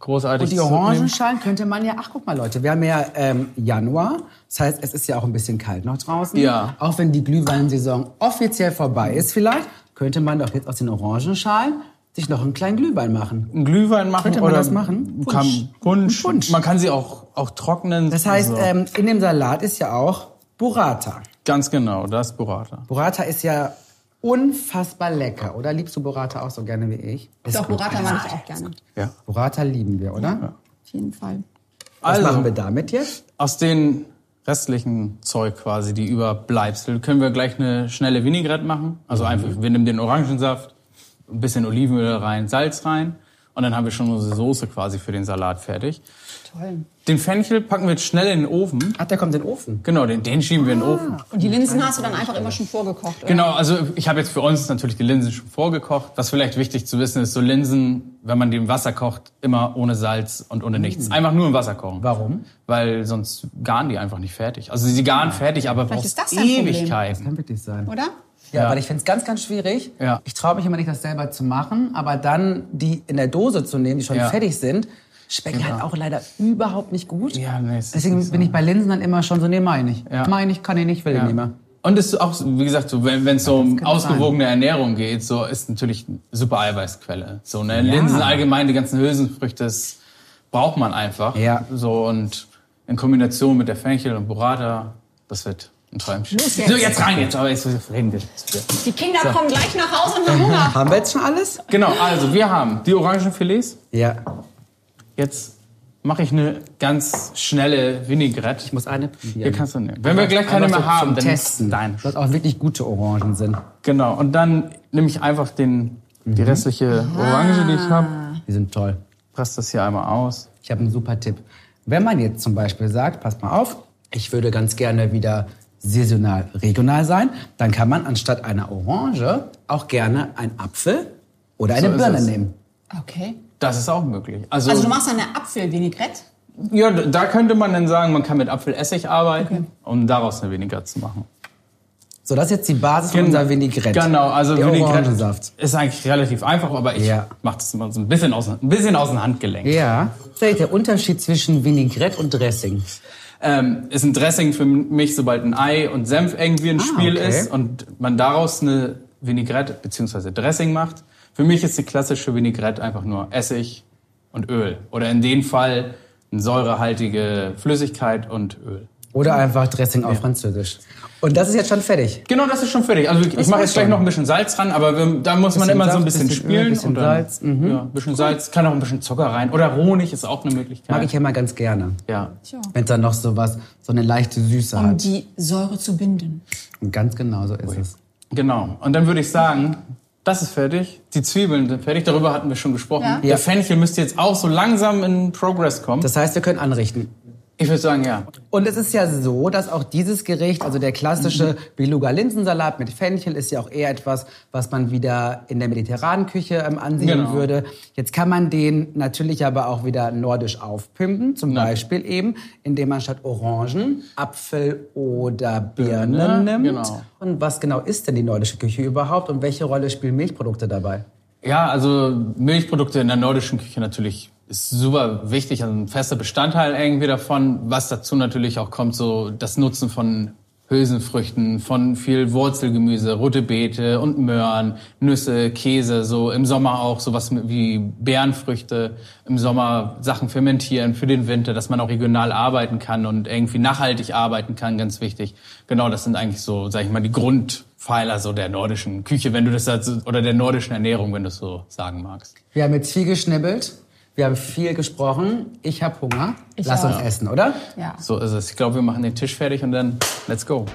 großartig Und die. Orangenschalen könnte man ja, ach guck mal Leute, wir haben ja ähm, Januar, das heißt, es ist ja auch ein bisschen kalt noch draußen. Ja. Auch wenn die Glühweinsaison offiziell vorbei ist vielleicht, könnte man doch jetzt aus den Orangenschalen sich noch einen kleinen Glühwein machen. Einen Glühwein machen Könnte man oder das machen? Kann, Punsch. Punsch. Man kann sie auch, auch trocknen. Das heißt, So. ähm, in dem Salat ist ja auch Burrata. Ganz genau, das ist Burrata. Burrata ist ja unfassbar lecker, oder? Liebst du Burrata auch so gerne wie ich? Ist Doch, gut. Burrata mag ich auch gerne. Ja. Burrata lieben wir, oder? Auf jeden Fall. Was Also, machen wir damit jetzt? aus den restlichen Zeug quasi, die Überbleibsel, können wir gleich eine schnelle Vinaigrette machen. Also einfach, wir nehmen den Orangensaft, ein bisschen Olivenöl rein, Salz rein und dann haben wir schon unsere Soße quasi für den Salat fertig. Toll. Den Fenchel packen wir jetzt schnell in den Ofen. Ach, der kommt in den Ofen. Genau, den, den schieben wir in den Ofen. Und die Linsen hast du dann einfach immer schon vorgekocht, oder? Genau, also ich habe jetzt für uns natürlich die Linsen schon vorgekocht. Was vielleicht wichtig zu wissen ist, so Linsen, wenn man die im Wasser kocht, immer ohne Salz und ohne nichts. Einfach nur im Wasser kochen. Warum? Weil sonst garen die einfach nicht fertig. Also sie garen fertig, aber braucht ist das. Ewigkeiten. Kann wirklich sein. Oder? Ja, Ja. weil ich finde es ganz, ganz schwierig. Ja. Ich traue mich immer nicht, das selber zu machen, aber dann die in der Dose zu nehmen, die schon Ja. fertig sind, schmecken halt auch leider überhaupt nicht gut. Ja, nee, Deswegen nicht so. bin ich bei Linsen dann immer schon so, nee, meine ich. Ja. Meine ich, kann ich nicht, will ich Ja. nicht mehr. Und es ist auch, so, wie gesagt, so, wenn es so um ausgewogene Ernährung geht, so ist natürlich eine super Eiweißquelle. So ne, Linsen allgemein, die ganzen Hülsenfrüchte, das braucht man einfach. Ja. So und in Kombination mit der Fenchel und Burrata, das wird ein Träumchen. Los jetzt. So jetzt rein jetzt, aber jetzt reden wir. Die Kinder kommen gleich nach Hause und haben Hunger. Haben wir jetzt schon alles? Genau, also wir haben die Orangenfilets. Ja. Jetzt mache ich eine ganz schnelle Vinaigrette. Ich muss eine probieren. Hier kannst du nehmen. Wenn wir gleich keine Einfach mehr so haben, dann Testen. Nein. Das auch wirklich gute Orangen sind. Genau. Und dann nehme ich einfach den, die Mhm. restliche Orange, die ich habe, Die sind toll. presse das hier einmal aus. Ich habe einen super Tipp. Wenn man jetzt zum Beispiel sagt, passt mal auf, ich würde ganz gerne wieder saisonal, regional sein, dann kann man anstatt einer Orange auch gerne einen Apfel oder eine So Birne nehmen. Okay. Das ist auch möglich. Also, Also du machst eine Apfelvinaigrette? ja, da könnte man dann sagen, man kann mit Apfelessig arbeiten, um daraus eine Vinaigrette zu machen. So, das ist jetzt die Basis von unserer Vinaigrette. Genau, also Der Vinaigrette ist eigentlich relativ einfach, aber ich Ja. mache das immer so ein bisschen aus, ein bisschen aus dem Handgelenk. Ja. Das ist eigentlich der Unterschied zwischen Vinaigrette und Dressing. Ähm, ist ein Dressing für mich, sobald ein Ei und Senf irgendwie im Ah, Spiel okay. ist und man daraus eine Vinaigrette bzw. Dressing macht. Für mich ist die klassische Vinaigrette einfach nur Essig und Öl. Oder in dem Fall eine säurehaltige Flüssigkeit und Öl. Oder einfach Dressing auf Französisch. Und das ist jetzt schon fertig. Genau, das ist schon fertig. Also ich mache war's jetzt gleich schon. noch ein bisschen Salz ran, aber wir, da muss man immer so ein bisschen bisschen Öl, spielen. bisschen und dann, Salz, mhm. Ja, ein bisschen Salz, kann auch ein bisschen Zucker rein. Oder Honig ist auch eine Möglichkeit. Mag ich ja mal ganz gerne. ja. Wenn es dann noch so was, so eine leichte Süße Um hat. die Säure zu binden. Und ganz genau so ist es. Genau. Und dann würde ich sagen, das ist fertig. Die Zwiebeln sind fertig. Darüber hatten wir schon gesprochen. Ja. Der. Fenchel müsste jetzt auch so langsam in Progress kommen. Das heißt, wir können anrichten. Ich würde sagen, ja. Und es ist ja so, dass auch dieses Gericht, also der klassische Beluga-Linsensalat mit Fenchel, ist ja auch eher etwas, was man wieder in der mediterranen Küche ähm, ansehen Genau. würde. Jetzt kann man den natürlich aber auch wieder nordisch aufpimpen, zum Ja. Beispiel eben, indem man statt Orangen Apfel oder Birnen Birne, nimmt. genau. Und was genau ist denn die nordische Küche überhaupt und welche Rolle spielen Milchprodukte dabei? Ja, also Milchprodukte in der nordischen Küche natürlich ist super wichtig, also ein fester Bestandteil irgendwie davon. Was dazu natürlich auch kommt, so das Nutzen von Hülsenfrüchten, von viel Wurzelgemüse, rote Beete und Möhren, Nüsse, Käse, so im Sommer auch sowas wie Beerenfrüchte, im Sommer Sachen fermentieren für den Winter, dass man auch regional arbeiten kann und irgendwie nachhaltig arbeiten kann, ganz wichtig. Genau, das sind eigentlich so, sag ich mal, die Grundpfeiler so der nordischen Küche, wenn du das oder der nordischen Ernährung, wenn du es so sagen magst. Wir haben jetzt viel geschnibbelt. Wir haben viel gesprochen. Ich habe Hunger. Ich Lass uns auch. essen, oder? Ja. So ist es. Ich glaube, wir machen den Tisch fertig und dann let's go.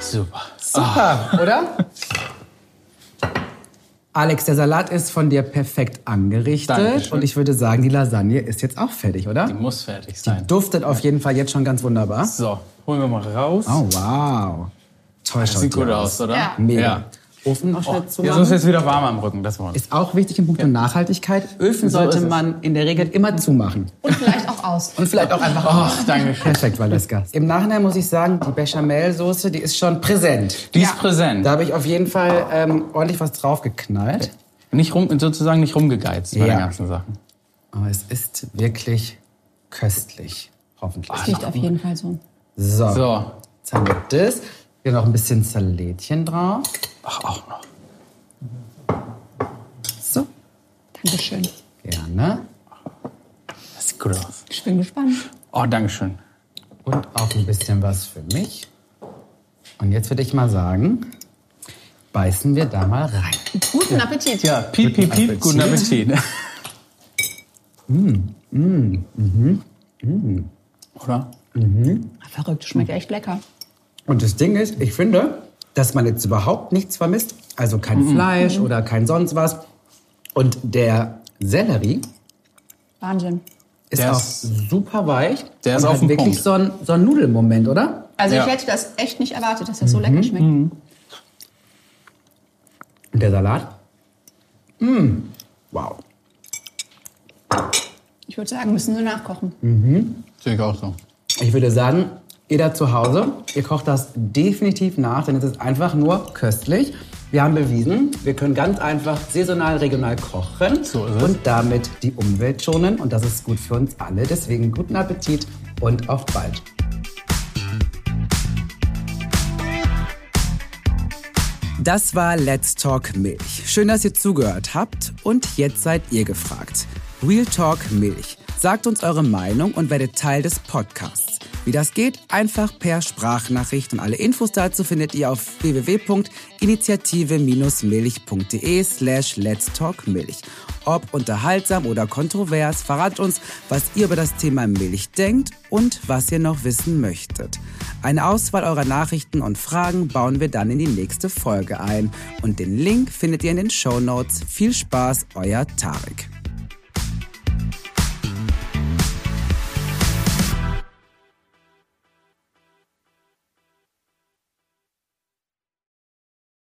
Super. Super, oder? Alex, der Salat ist von dir perfekt angerichtet. Dankeschön. Und ich würde sagen, die Lasagne ist jetzt auch fertig, oder? Die muss fertig sein. Duftet auf jeden Fall jetzt schon ganz wunderbar. So, holen wir mal raus. Oh, wow. Toll Das schaut sieht die gut aus, oder? Ja. Mega. Ja. Ofen noch schnell Oh, zu jetzt ist machen. jetzt wieder warm am Rücken, das. Ist auch wichtig in puncto Nachhaltigkeit. Öfen So sollte ist es. man in der Regel immer zumachen. Und vielleicht auch aus. Und vielleicht auch einfach Ach, danke schön. Perfekt, Valeska. Im Nachhinein muss ich sagen, die Bechamelsoße, die ist schon präsent. Die Ja. ist präsent. Da habe ich auf jeden Fall ähm, ordentlich was draufgeknallt. Nicht rum, sozusagen nicht rumgegeizt bei Ja. den ganzen Sachen. Aber es ist wirklich köstlich. Hoffentlich. Das riecht auf jeden Fall so. So, So. jetzt haben wir das. Hier noch ein bisschen Salätchen drauf. Ach, auch noch. So, Dankeschön. gerne. Das sieht gut aus. Ich bin gespannt. Oh, Dankeschön. Und auch ein bisschen was für mich. Und jetzt würde ich mal sagen, beißen wir da mal rein. Guten Appetit. Ja, piep, piep, piep, Appetit. guten Appetit. Oder? Verrückt, schmeckt echt lecker. Und das Ding ist, ich finde, dass man jetzt überhaupt nichts vermisst. Also kein Mhm. Fleisch oder kein sonst was. Und der Sellerie Wahnsinn. ist Der auch ist- super weich. der ist und auf den wirklich Punkt. so ein, so ein Nudelmoment, oder? Also Ja. ich hätte das echt nicht erwartet, dass das so lecker schmeckt. Und der Salat? Mmh. Wow. Ich würde sagen, müssen sie nachkochen. Sehe ich auch so. Ich würde sagen, ihr da zu Hause, ihr kocht das definitiv nach, denn es ist einfach nur köstlich. Wir haben bewiesen, wir können ganz einfach saisonal, regional kochen So und damit die Umwelt schonen. Und das ist gut für uns alle. Deswegen guten Appetit und auf bald. Das war Let's Talk Milch. Schön, dass ihr zugehört habt. Und jetzt seid ihr gefragt. Real Talk Milch. Sagt uns eure Meinung und werdet Teil des Podcasts. Wie das geht? Einfach per Sprachnachricht und alle Infos dazu findet ihr auf www.initiative-milch.de slash Let's Talk Milch. Ob unterhaltsam oder kontrovers, verratet uns, was ihr über das Thema Milch denkt und was ihr noch wissen möchtet. Eine Auswahl eurer Nachrichten und Fragen bauen wir dann in die nächste Folge ein. Und den Link findet ihr in den Show Notes. Viel Spaß, euer Tarek.